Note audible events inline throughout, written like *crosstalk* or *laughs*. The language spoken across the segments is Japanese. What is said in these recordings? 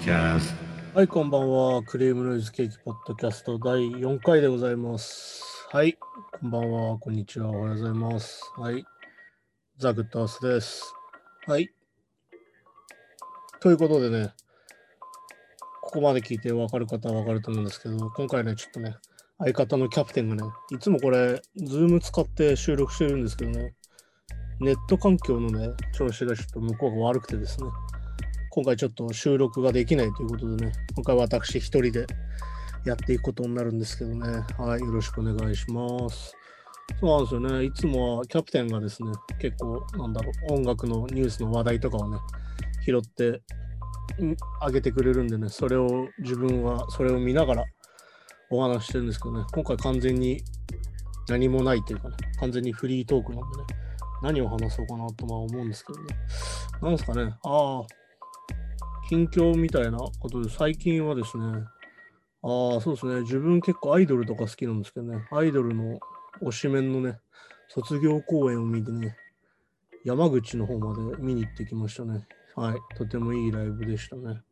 podcast. はい、こんばんは。クリームノイズケーキポッドキャスト第4回でございます。はい、こんばんは。こんにちは。おはようございます。はい。ザ・グッドアースです。はい。ということでね、ここまで聞いて分かる方は分かると思うんですけど、今回ね、ちょっとね、相方のキャプテンがね、いつもこれ、ズーム使って収録してるんですけどね、ネット環境のね、調子がちょっと向こうが悪くてですね、今回ちょっと収録ができないということでね、今回私一人でやっていくことになるんですけどね、はい、よろしくお願いします。そうなんですよね、いつもはキャプテンがですね、結構、なんだろう、音楽のニュースの話題とかをね、拾ってあげてくれるんでね、それを自分はそれを見ながらお話してるんですけどね、今回完全に何もないというかね、完全にフリートークなんでね、何を話そうかなとま思うんですけどね。なんですかね、ああ、近況みたいなことで、最近はですね、ああ、そうですね、自分結構アイドルとか好きなんですけどね、アイドルの推しメンのね、卒業公演を見てね、山口の方まで見に行ってきましたね。はい、とてもいいライブでしたね。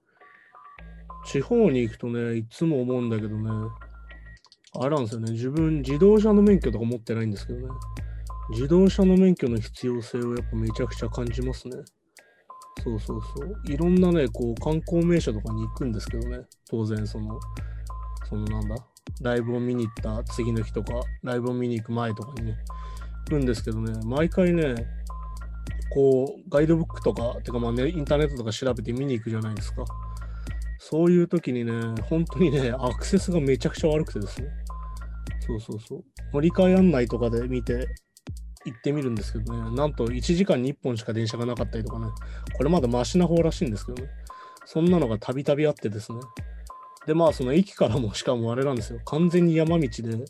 地方に行くとね、いつも思うんだけどね、あれなんですよね、自分自動車の免許とか持ってないんですけどね、自動車の免許の必要性をやっぱめちゃくちゃ感じますね。そうそうそう。いろんなね、こう観光名所とかに行くんですけどね、当然その、そのなんだ、ライブを見に行った次の日とか、ライブを見に行く前とかにね、行くんですけどね、毎回ね、こう、ガイドブックとか、てかまあね、インターネットとか調べて見に行くじゃないですか。そういう時にね、本当にね、アクセスがめちゃくちゃ悪くてですね。そうそうそう。乗り換え案内とかで見て、行ってみるんですけどね、なんと1時間に1本しか電車がなかったりとかね、これまだマシな方らしいんですけどね、そんなのがたびたびあってですね。で、まあ、その駅からも *laughs* しかもあれなんですよ、完全に山道で、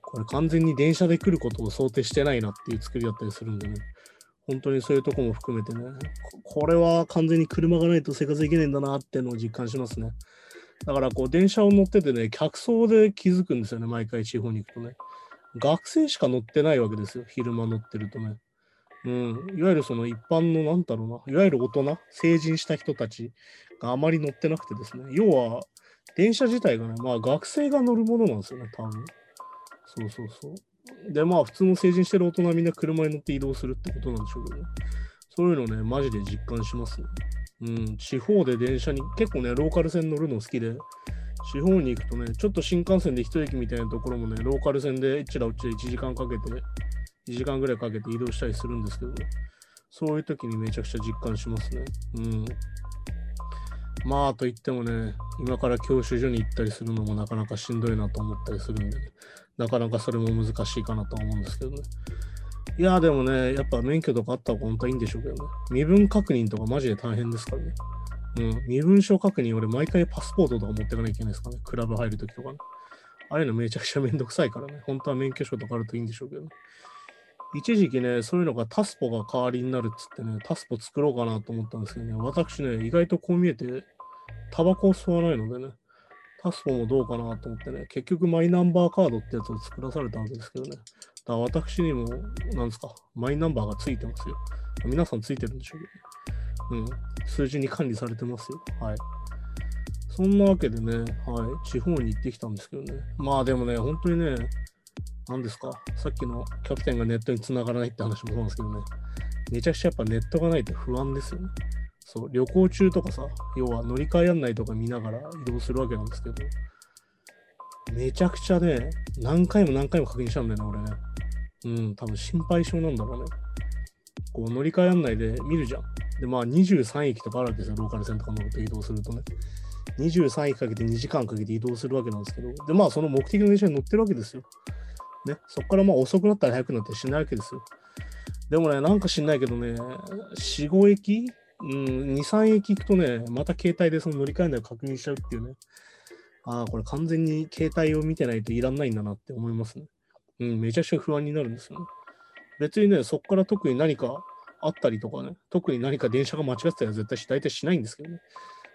これ完全に電車で来ることを想定してないなっていう作りだったりするんでね、本当にそういうとこも含めてね、これは完全に車がないと生活できないんだなっていうのを実感しますね。だからこう電車を乗っててね、客層で気づくんですよね、毎回地方に行くとね。学生しか乗ってないわけですよ、昼間乗ってるとね。うん、いわゆるその一般の、なんだろうな、いわゆる大人、成人した人たちがあまり乗ってなくてですね、要は、電車自体がね、まあ学生が乗るものなんですよね、多分。そうそうそう。で、まあ普通の成人してる大人はみんな車に乗って移動するってことなんでしょうけどね。そういうのね、マジで実感しますね。うん、地方で電車に、結構ね、ローカル線乗るの好きで、地方に行くとね、ちょっと新幹線で一駅みたいなところもね、ローカル線でえちらうちで1時間かけて、1時間ぐらいかけて移動したりするんですけどね、そういう時にめちゃくちゃ実感しますね。うん。まあ、と言ってもね、今から教習所に行ったりするのもなかなかしんどいなと思ったりするんで、ね、なかなかそれも難しいかなと思うんですけどね。いや、でもね、やっぱ免許とかあった方が本当はいいんでしょうけどね。身分確認とかマジで大変ですからね。うん、身分証確認、俺毎回パスポートとか持ってかなきゃいけないですかね。クラブ入るときとかね。ああいうのめちゃくちゃめんどくさいからね。本当は免許証とかあるといいんでしょうけどね。一時期ね、そういうのがタスポが代わりになるっつってね、タスポ作ろうかなと思ったんですけどね、私ね、意外とこう見えて、タバコを吸わないのでね、タスポもどうかなと思ってね、結局マイナンバーカードってやつを作らされたわけですけどね。だから私にも、なんですか、マイナンバーがついてますよ。皆さんついてるんでしょうけど、ね。うん、数字に管理されてますよ。はい。そんなわけでね、はい、地方に行ってきたんですけどね。まあでもね、本当にね、何ですか、さっきのキャプテンがネットに繋がらないって話もそうなんですけどね、めちゃくちゃやっぱネットがないと不安ですよね。そう、旅行中とかさ、要は乗り換え案内とか見ながら移動するわけなんですけど、めちゃくちゃね、何回も何回も確認しちゃうんだよね、俺ね。うん、多分心配性なんだろうね。こう乗り換え案内で見るじゃん。で、まあ23駅とかあるわけですよ、ローカル線とか乗って移動するとね。23駅かけて2時間かけて移動するわけなんですけど、で、まあその目的の電車に乗ってるわけですよ。ね、そこからまあ遅くなったり早くなったりしないわけですよ。でもね、なんか知んないけどね、4、5駅？うん、2、3駅行くとね、また携帯でその乗り換え内を確認しちゃうっていうね。ああ、これ完全に携帯を見てないといらんないんだなって思いますね。うん、めちゃくちゃ不安になるんですよね。別にね、そこから特に何かあったりとかね、特に何か電車が間違ってたら絶対し大体しないんですけどね。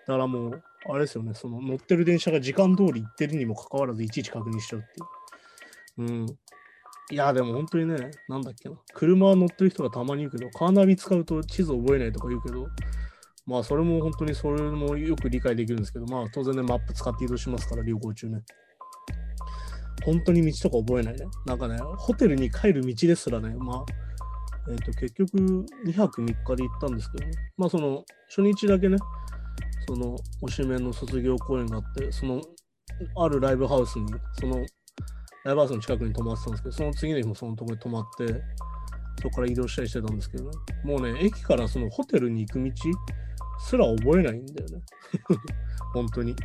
だからもう、あれですよね、その乗ってる電車が時間通り行ってるにもかかわらずいちいち確認しちゃうっていう。うん。いや、でも本当にね、なんだっけな。車乗ってる人がたまに言うけど、カーナビ使うと地図覚えないとか言うけど、まあ、それも本当にそれもよく理解できるんですけど、まあ、当然ね、マップ使って移動しますから、旅行中ね。本当に道とか覚えないね。なんかね、ホテルに帰る道ですらね、まあ、え、ー、と、結局2泊3日で行ったんですけど、まあ、その、初日だけね、その、推しメンの卒業公演があって、その、あるライブハウスに、その、ライブハウスの近くに泊まってたんですけど、その次の日もそのとこに泊まって、そこから移動したりしてたんですけどね。もうね、駅からそのホテルに行く道すら覚えないんだよね。*laughs* 本当に。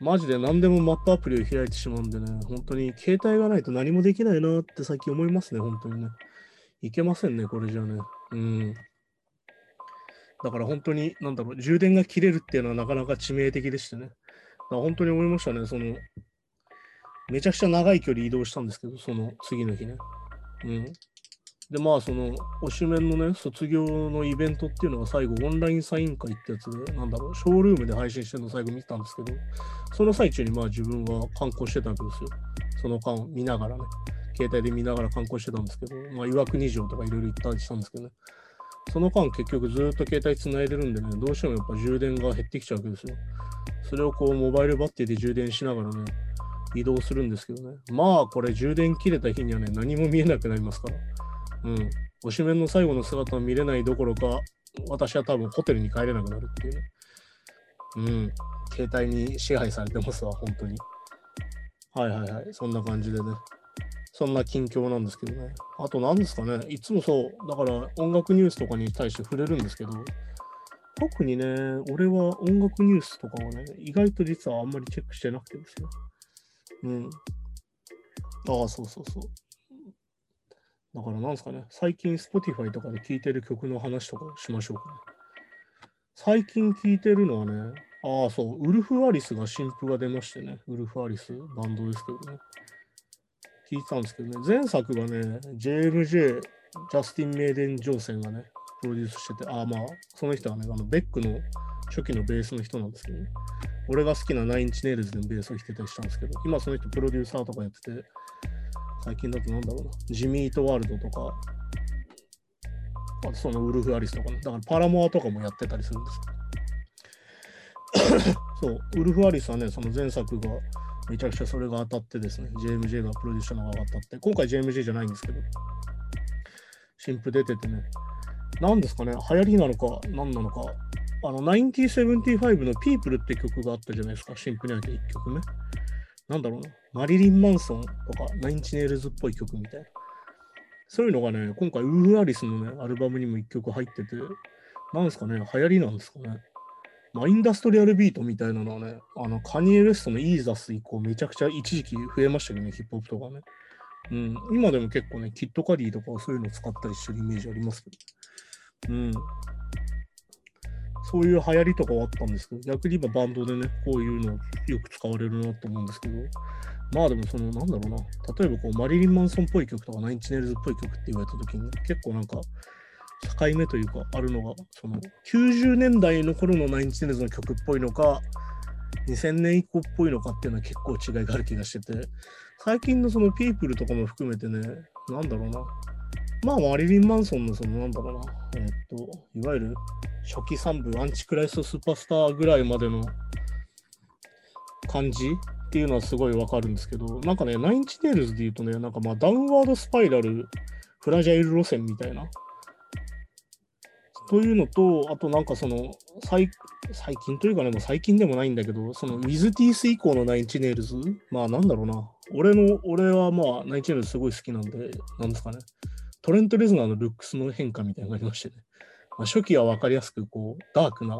マジで何でもマップアプリを開いてしまうんでね、本当に携帯がないと何もできないなって最近思いますね、本当にね。いけませんね、これじゃね。うん。だから本当に、なんだろう、充電が切れるっていうのはなかなか致命的でしてね。だから本当に思いましたね、その、めちゃくちゃ長い距離移動したんですけど、その次の日ね。うん。で、まあ、その、推しメンのね、卒業のイベントっていうのが最後、オンラインサイン会ってやつで、なんだろう、ショールームで配信してるの最後見たんですけど、その最中にまあ自分は観光してたわけですよ。その間見ながらね、携帯で見ながら観光してたんですけど、まあ、岩国城とかいろいろ行ったりしたんですけどね、その間結局ずっと携帯つないでるんでね、どうしてもやっぱ充電が減ってきちゃうわけですよ。それをこう、モバイルバッテリーで充電しながらね、移動するんですけどね。まあ、これ充電切れた日にはね、何も見えなくなりますから。うん。推しメンの最後の姿を見れないどころか、私は多分ホテルに帰れなくなるっていうね。うん。携帯に支配されてますわ、本当に。はいはいはい。そんな感じでね。そんな近況なんですけどね。あと何ですかね。いつもそう。だから音楽ニュースとかに対して触れるんですけど、特にね、俺は音楽ニュースとかはね、意外と実はあんまりチェックしてなくてですね。うん。ああ、そうそうそう。だからなんですかね、最近 Spotify とかで聴いてる曲の話とかしましょうかね。最近聴いてるのはね、ああ、そう、ウルフ・アリスが新譜が出ましてね、ウルフ・アリス、バンドですけどね。聞いたんですけどね、前作がね、JMJ、ジャスティン・メイデン・ジョーセンがね、プロデュースしてて、ああ、まあ、その人はね、あのベックの初期のベースの人なんですけどね、俺が好きなナインチネイルズでベースを弾いてたりしたんですけど、今その人プロデューサーとかやってて、最近だとなんだろうな、ジミートワールドとか、あとそのウルフ・アリスとかね、だからパラモアとかもやってたりするんです *coughs* そう、ウルフ・アリスはね、その前作がめちゃくちゃそれが当たってですね、JMJ がプロデュースしたのが当たって、今回 JMJ じゃないんですけど、新譜出ててね、何ですかね、流行りなのか、何なのか、あの、1975の People って曲があったじゃないですか、新譜にあて1曲目。なんだろうな、マリリン・マンソンとか、ナインチネイルズっぽい曲みたいな。そういうのがね、今回、ウーフ・アリスのね、アルバムにも1曲入ってて、なんですかね、流行りなんですかね。まあ、インダストリアルビートみたいなのはね、あの、カニエ・ウェストのイーザス以降、めちゃくちゃ一時期増えましたけどね、ヒップホップとかね。うん、今でも結構ね、キットカリーとかそういうのを使ったりしてるイメージありますけど。ねうん。そういう流行りとかはあったんですけど、逆に今バンドでね、こういうのよく使われるなと思うんですけど、まあでもその、なんだろうな、例えばこうマリリン・マンソンっぽい曲とかナインチネルズっぽい曲って言われた時に、結構なんか、境目というか、あるのが、その、90年代の頃のナインチネイルズの曲っぽいのか、2000年以降っぽいのかっていうのは結構違いがある気がしてて、最近のそのピープルとかも含めてね、なんだろうな、まあ、マリリン・マンソンのその、なんだろうな、え、っと、いわゆる初期3部、アンチクライストスーパースターぐらいまでの感じっていうのはすごいわかるんですけど、なんかね、ナインインチネイルズで言うとね、なんかまあダウンワードスパイラル、フラジャイル路線みたいな。というのと、あとなんかその、最最近というかね、もう最近でもないんだけど、そのウィズティース以降のナインインチネイルズ、まあなんだろうな。俺の、俺はまあナインチネイルズすごい好きなんで、なんですかね。トレント・レズナーのルックスの変化みたいなのがありましてね。まあ、初期は分かりやすく、こう、ダークな、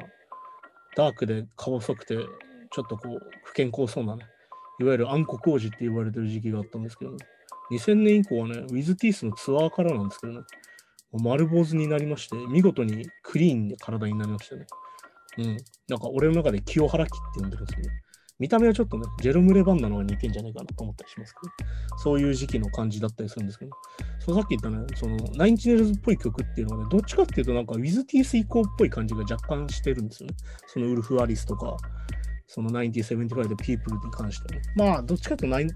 ダークで顔細くて、ちょっとこう、不健康そうなね、いわゆる暗黒王子って言われてる時期があったんですけどね、2000年以降はね、ウィズ・ティースのツアーからなんですけどね、丸坊主になりまして、見事にクリーンで体になりましたね。うん。なんか俺の中で清原期って呼んでるんですけど、ね、見た目はちょっとね、ジェロム・レバンナの方が似てんじゃないかなと思ったりしますけど、そういう時期の感じだったりするんですけど、そうさっき言ったね、その、ナインチネルズっぽい曲っていうのはね、どっちかっていうとなんか、ウィズ・ティース以降っぽい感じが若干してるんですよね。そのウルフ・アリスとか、その1975でピープルに関してはね。まあ、どっちかっていうと、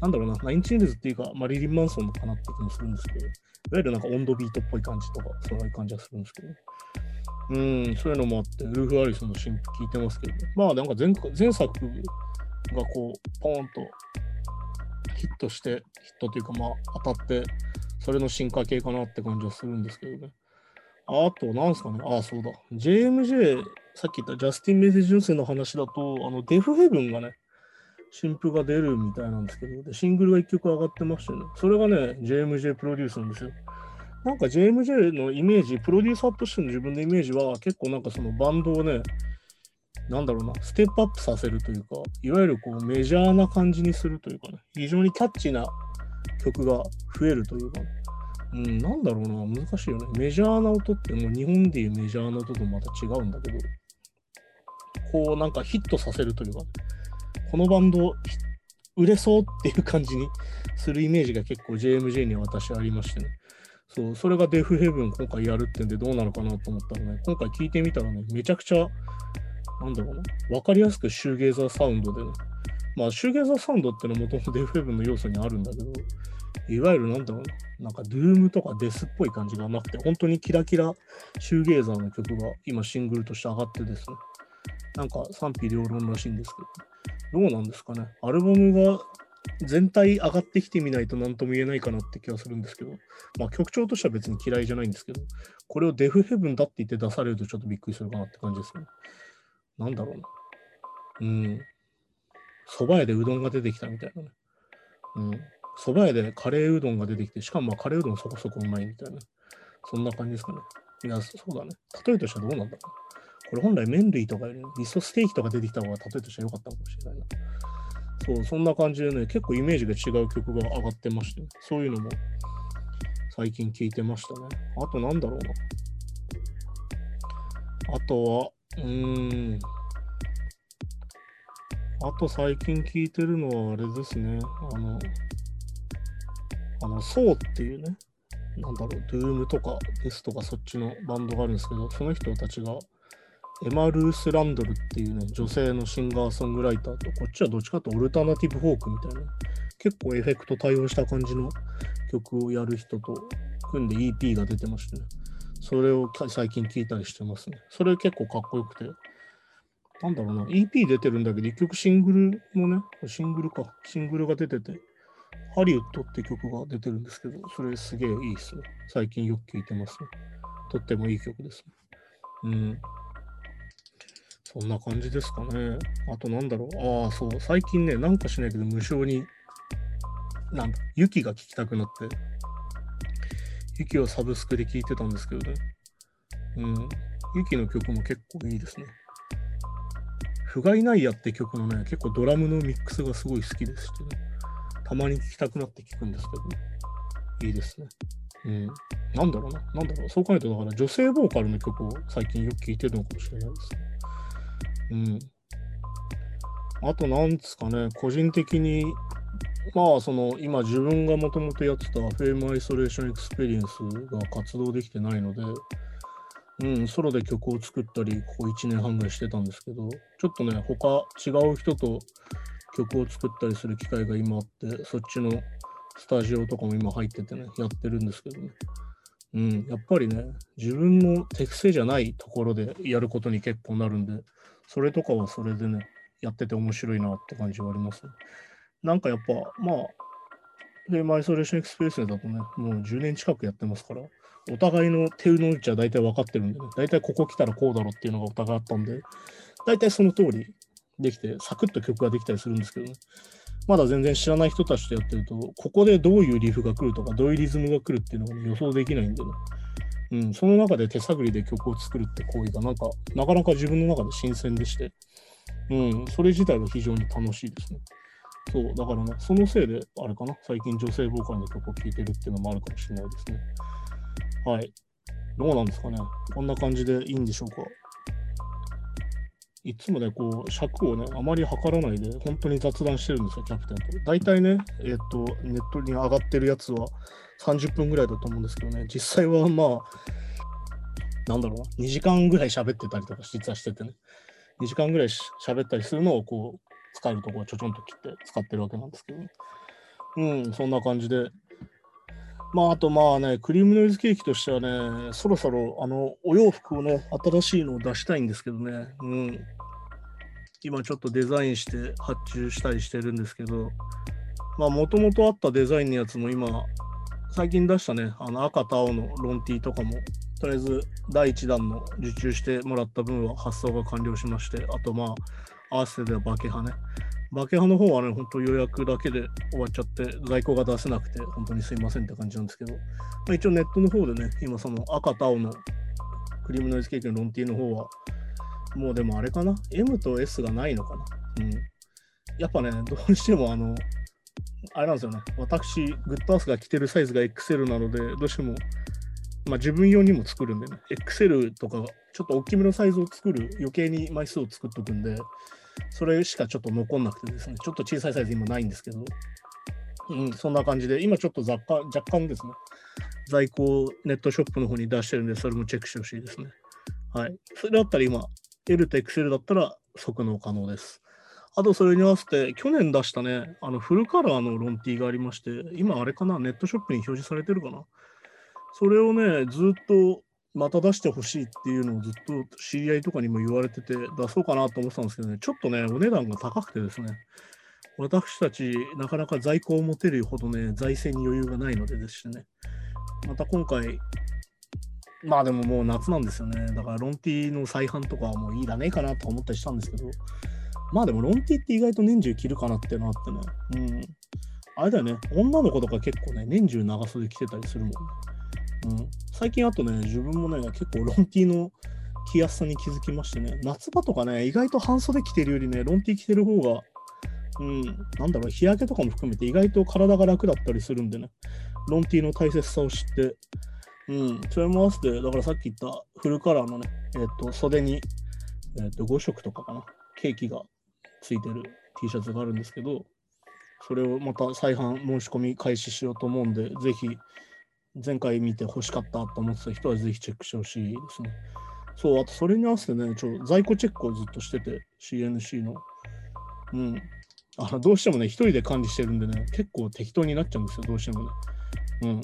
なんだろうな、ナインチネルズっていうか、マリリン・マンソンのかなって気もするんですけど、いわゆるなんか温度ビートっぽい感じとか、そういう感じがするんですけど、うん、そういうのもあって、ウルフ・アリスの新譜聞いてますけど、まあなんか前前作がこう、ポーンとヒットして、ヒットというかまあ当たって、それの進化系かなって感じはするんですけどね。あと、なんすかね、ああ、そうだ。JMJ、さっき言ったジャスティン・メッセージ女性の話だと、あの、デフヘブンがね、新譜が出るみたいなんですけど、でシングルが1曲上がってましてね、それがね、JMJ プロデュースなんですよ。なんか JMJ のイメージ、プロデューサーとしての自分のイメージは結構なんかそのバンドをね、なんだろうな、ステップアップさせるというか、いわゆるこうメジャーな感じにするというかね、非常にキャッチな曲が増えるというか、うん、なんだろうな、難しいよね。メジャーな音ってもう日本でいうメジャーな音とまた違うんだけど、こうなんかヒットさせるというか、このバンド売れそうっていう感じにするイメージが結構 JMJ には私ありましてね。そう、それがデフヘブン今回やるってんでどうなのかなと思ったらね、今回聞いてみたらね、めちゃくちゃ、なんだろうな、わかりやすくシューゲーザーサウンドでね、まあシューゲーザーサウンドってのはもともとデフヘブンの要素にあるんだけど、いわゆるなんだろうな、なんかドゥームとかデスっぽい感じがなくて、本当にキラキラシューゲーザーの曲が今シングルとして上がってですね、なんか賛否両論らしいんですけど、どうなんですかね。アルバムが全体上がってきてみないと何とも言えないかなって気がするんですけど、まあ曲調としては別に嫌いじゃないんですけど、これをデフヘブンだって言って出されるとちょっとびっくりするかなって感じですね。なんだろうな。うん。蕎麦屋でうどんが出てきたみたいなね。うん。蕎麦屋でカレーうどんが出てきて、しかもまカレーうどんそこそこうまいみたいな。そんな感じですかね。いや、そうだね。例えとしてはどうなんだろう。これ本来麺類とかより、味噌ステーキとか出てきた方が例えとしては良かったかもしれないな。そう、そんな感じでね、結構イメージが違う曲が上がってまして、そういうのも最近聞いてましたね。あとなんだろうな。あとは、うーん。あと最近聞いてるのはあれですね。あの、あの、ソーっていうね、なんだろう、ドゥームとかデスとかそっちのバンドがあるんですけど、その人たちがエマ・ルース・ランドルっていうね、女性のシンガーソングライターと、こっちはどっちかとオルタナティブフォークみたいな、結構エフェクト対応した感じの曲をやる人と組んで EP が出てましてね、それを最近聞いたりしてますね。それ結構かっこよくて、なんだろうな、EP 出てるんだけど、一曲シングルのね、シングルか、シングルが出てて、ハリウッドって曲が出てるんですけど、それすげえいいっすね。最近よく聴いてますね。とってもいい曲ですね。うん。そんな感じですかね。あとなんだろう。ああ、そう。最近ね、なんかしないけど無償に、なんだ、雪が聴きたくなって、雪をサブスクで聴いてたんですけどね。うん。雪の曲も結構いいですね。不甲斐ないやって曲のね、結構ドラムのミックスがすごい好きですしてね。たまに聴きたくなって聴くんですけど、ね、いいですね。うん。なんだろうな。なんだろう。そう考えると、だから女性ボーカルの曲を最近よく聴いてるのかもしれないですね。うん。あと、なんですかね、個人的に、まあ、その、今自分がもともとやってたフェイムアイソレーションエクスペリエンスが活動できてないので、うん、ソロで曲を作ったり、ここ1年半ぐらいしてたんですけど、ちょっとね、他違う人と曲を作ったりする機会が今あって、そっちのスタジオとかも今入っててね、やってるんですけどね。うん、やっぱりね、自分の適性じゃないところでやることに結構なるんで、それとかはそれでね、やってて面白いなって感じはあります、なんかやっぱ、まあ、で、マイソレーションエクスプレスだとね、もう10年近くやってますから、お互いの手の内は大体分かってるんでね、大体ここ来たらこうだろっていうのがお互いあったんで、大体その通りできて、サクッと曲ができたりするんですけどね、まだ全然知らない人たちとやってると、ここでどういうリフが来るとか、どういうリズムが来るっていうのが、ね、予想できないんでね、うん、その中で手探りで曲を作るって行為がなんか、なかなか自分の中で新鮮でして、うん、それ自体は非常に楽しいですね。そう、だからね、そのせいで、あれかな、最近女性ボーカルの曲を聴いてるっていうのもあるかもしれないですね。はい。どうなんですかね。こんな感じでいいんでしょうか。いつもね、こう、尺をね、あまり測らないで、本当に雑談してるんですよ、キャプテンと。大体ね、えっ、と、ネットに上がってるやつは、30分ぐらいだと思うんですけどね、実際はまあ、なんだろうな、2時間ぐらい喋ってたりとか実はしててね、2時間ぐらい喋ったりするのをこう、使えるところをちょちょんと切って使ってるわけなんですけど、ね、うん、そんな感じで、まあ、あとまあね、クリームノイズケーキとしてはね、そろそろあのお洋服をね、新しいのを出したいんですけどね、うん。今ちょっとデザインして発注したりしてるんですけど、まあ、もともとあったデザインのやつも今、最近出したね、あの赤と青のロンティーとかも、とりあえず第1弾の受注してもらった分は発送が完了しまして、あとまあ、合わせてではバケハね。バケハの方はね、本当予約だけで終わっちゃって、在庫が出せなくて、本当にすいませんって感じなんですけど、まあ、一応ネットの方でね、今その赤と青のクリームノイズケーキのロンティーの方は、もうでもあれかな ?M と S がないのかな？うん。やっぱね、どうしてもあの、あれなんですよね。私、グッドアースが着てるサイズが XL なので、どうしても、まあ自分用にも作るんでね、XL とか、ちょっと大きめのサイズを作る、余計に枚数を作っとくんで、それしかちょっと残んなくてですね、ちょっと小さいサイズ今ないんですけど、うん、そんな感じで、今ちょっと雑貨、若干ですね、在庫をネットショップの方に出してるんで、それもチェックしてほしいですね。はい。それだったら今、L と XL だったら即納可能です。あとそれに合わせて、去年出したね、あのフルカラーのロンティがありまして、今あれかな、ネットショップに表示されてるかな。それをね、ずっとまた出してほしいっていうのをずっと知り合いとかにも言われてて、出そうかなと思ってたんですけどね、ちょっとね、お値段が高くてですね、私たち、なかなか在庫を持てるほどね、財政に余裕がないのでですしね、また今回、まあでももう夏なんですよね。だからロンティの再販とかはもういいらねえかなと思ったりしたんですけど、まあでもロンティって意外と年中着るかなっていうのあってね。うん。あれだよね、女の子とか結構ね、年中長袖着てたりするもんね。最近あとね、自分もね、結構ロンティーの着やすさに気づきましてね、夏場とかね、意外と半袖着てるよりね、ロンティー着てる方が、うん、なんだろう、日焼けとかも含めて意外と体が楽だったりするんでね、ロンティーの大切さを知って、うん、それも合わせて、だからさっき言ったフルカラーのね、えっ、ー、と、袖に、えっ、ー、と、5色とかかな、ケーキがついてる T シャツがあるんですけど、それをまた再販申し込み開始しようと思うんで、ぜひ、前回見て欲しかったと思ってた人はぜひチェックしてほしいですね。そう、あとそれに合わせてね、ちょ在庫チェックをずっとしてて、CNC の。うん。あのどうしてもね、一人で管理してるんでね、結構適当になっちゃうんですよ、どうしてもね。うん。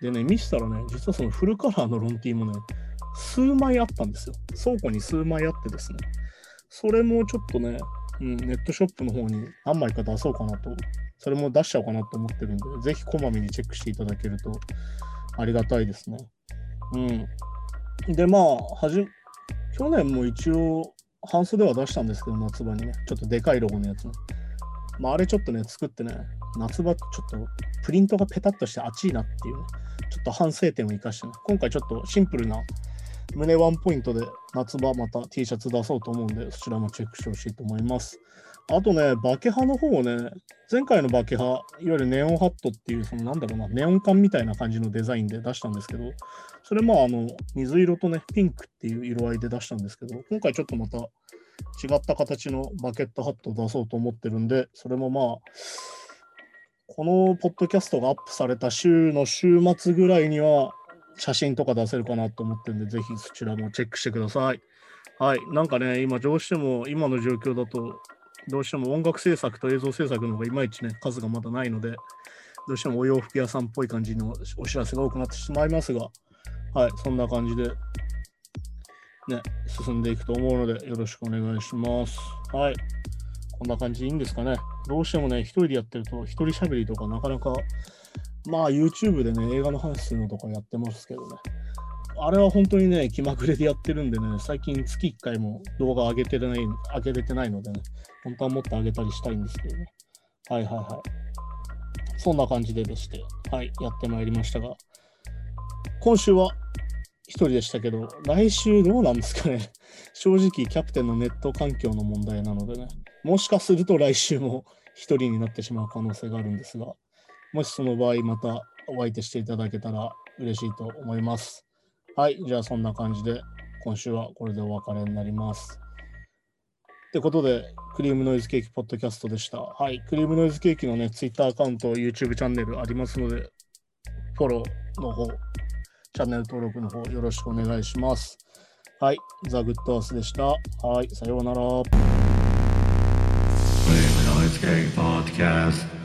でね、見せたらね、実はそのフルカラーのロンティーもね、数枚あったんですよ。倉庫に数枚あってですね。それもちょっとね、うん、ネットショップの方に何枚か出そうかなと、それも出しちゃおうかなと思ってるんで、ぜひこまめにチェックしていただけるとありがたいですね。うん。で、まあ、はじ、去年も一応、半袖は出したんですけど、夏場にね、ちょっとでかいロゴのやつね。まあ、あれちょっとね、作ってね、夏場ちょっとプリントがペタッとして熱いなっていうね、ちょっと反省点を生かしてね、今回ちょっとシンプルな胸ワンポイントで夏場また T シャツ出そうと思うんで、そちらもチェックしてほしいと思います。あとね、バケハの方をね、前回のバケハ、いわゆるネオンハットっていう、そのなんだろうな、ネオン管みたいな感じのデザインで出したんですけど、それまあ、あの、水色とね、ピンクっていう色合いで出したんですけど、今回ちょっとまた違った形のバケットハットを出そうと思ってるんで、それもまあ、このポッドキャストがアップされた週の週末ぐらいには写真とか出せるかなと思ってるんで、ぜひそちらもチェックしてください。はい。なんかね、今どうしても、今の状況だと、どうしても音楽制作と映像制作の方がいまいちね、数がまだないので、どうしてもお洋服屋さんっぽい感じのお知らせが多くなってしまいますが、はい、そんな感じで、ね、進んでいくと思うので、よろしくお願いします。はい。こんな感じでいいんですかね。どうしてもね、一人でやってると、一人喋りとかなかなか、まあ YouTube でね、映画の話するのとかやってますけどね。あれは本当にね、気まぐれでやってるんでね、最近月1回も動画上げてない、上げれてないのでね、本当はもっと上げたりしたいんですけどね。はいはいはい。そんな感じででして、はい、やってまいりましたが、今週は一人でしたけど、来週どうなんですかね。*laughs* 正直、キャプテンのネット環境の問題なのでね、もしかすると来週も一人になってしまう可能性があるんですが、もしその場合またお相手していただけたら嬉しいと思います。はい、じゃあそんな感じで今週はこれでお別れになります。ってことで、クリームノイズケーキポッドキャストでした。はい、クリームノイズケーキのね、Twitter アカウント、YouTube チャンネルありますので、フォローの方、チャンネル登録の方よろしくお願いします。はい、ザ・グッドアスでした。はい、さようなら。Podcast.